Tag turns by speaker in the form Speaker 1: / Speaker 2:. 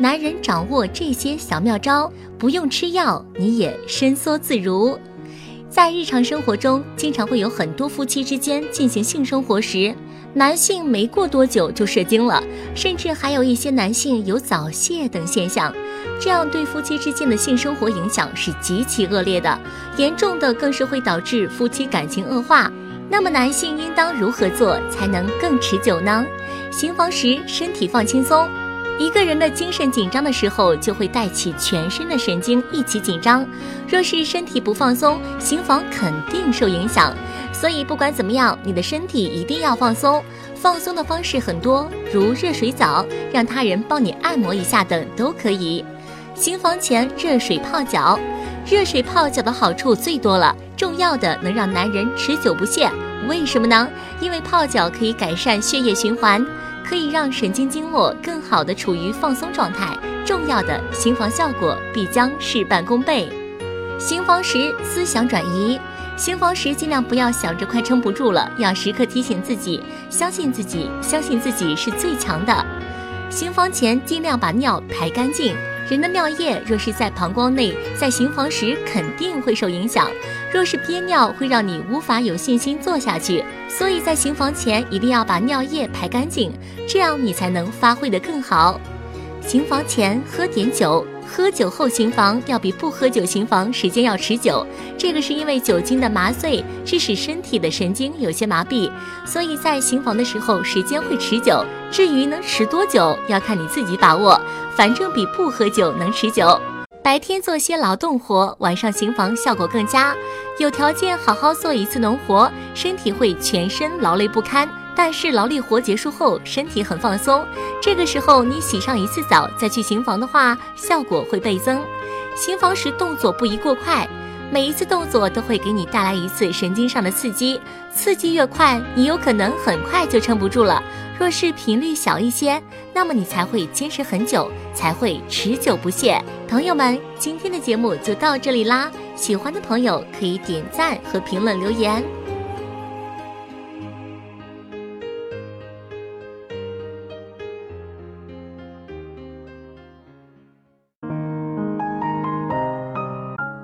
Speaker 1: 男人掌握这些小妙招，不用吃药，你也伸缩自如。在日常生活中，经常会有很多夫妻之间进行性生活时，男性没过多久就射精了，甚至还有一些男性有早泄等现象。这样对夫妻之间的性生活影响是极其恶劣的，严重的更是会导致夫妻感情恶化。那么男性应当如何做才能更持久呢？行房时身体放轻松。一个人的精神紧张的时候，就会带起全身的神经一起紧张。若是身体不放松，心房肯定受影响。所以不管怎么样，你的身体一定要放松。放松的方式很多，如热水澡，让他人帮你按摩一下等都可以。行房前热水泡脚，热水泡脚的好处最多了，重要的能让男人持久不懈。为什么呢？因为泡脚可以改善血液循环，可以让神经经络更好的处于放松状态，重要的行房效果必将事半功倍。行房时思想转移，行房时尽量不要想着快撑不住了，要时刻提醒自己，相信自己，相信自己是最强的。行房前尽量把尿排干净。人的尿液若是在膀胱内，在行房时肯定会受影响。若是憋尿，会让你无法有信心做下去。所以在行房前一定要把尿液排干净，这样你才能发挥得更好。行房前喝点酒。喝酒后行房要比不喝酒行房时间要持久，这个是因为酒精的麻醉致使身体的神经有些麻痹，所以在行房的时候时间会持久。至于能持多久，要看你自己把握，反正比不喝酒能持久。白天做些劳动活，晚上行房效果更佳。有条件好好做一次农活，身体会全身劳累不堪。但是劳力活结束后，身体很放松，这个时候你洗上一次澡再去行房的话，效果会倍增。行房时动作不宜过快，每一次动作都会给你带来一次神经上的刺激，刺激越快，你有可能很快就撑不住了。若是频率小一些，那么你才会坚持很久，才会持久不懈。朋友们，今天的节目就到这里啦，喜欢的朋友可以点赞和评论留言。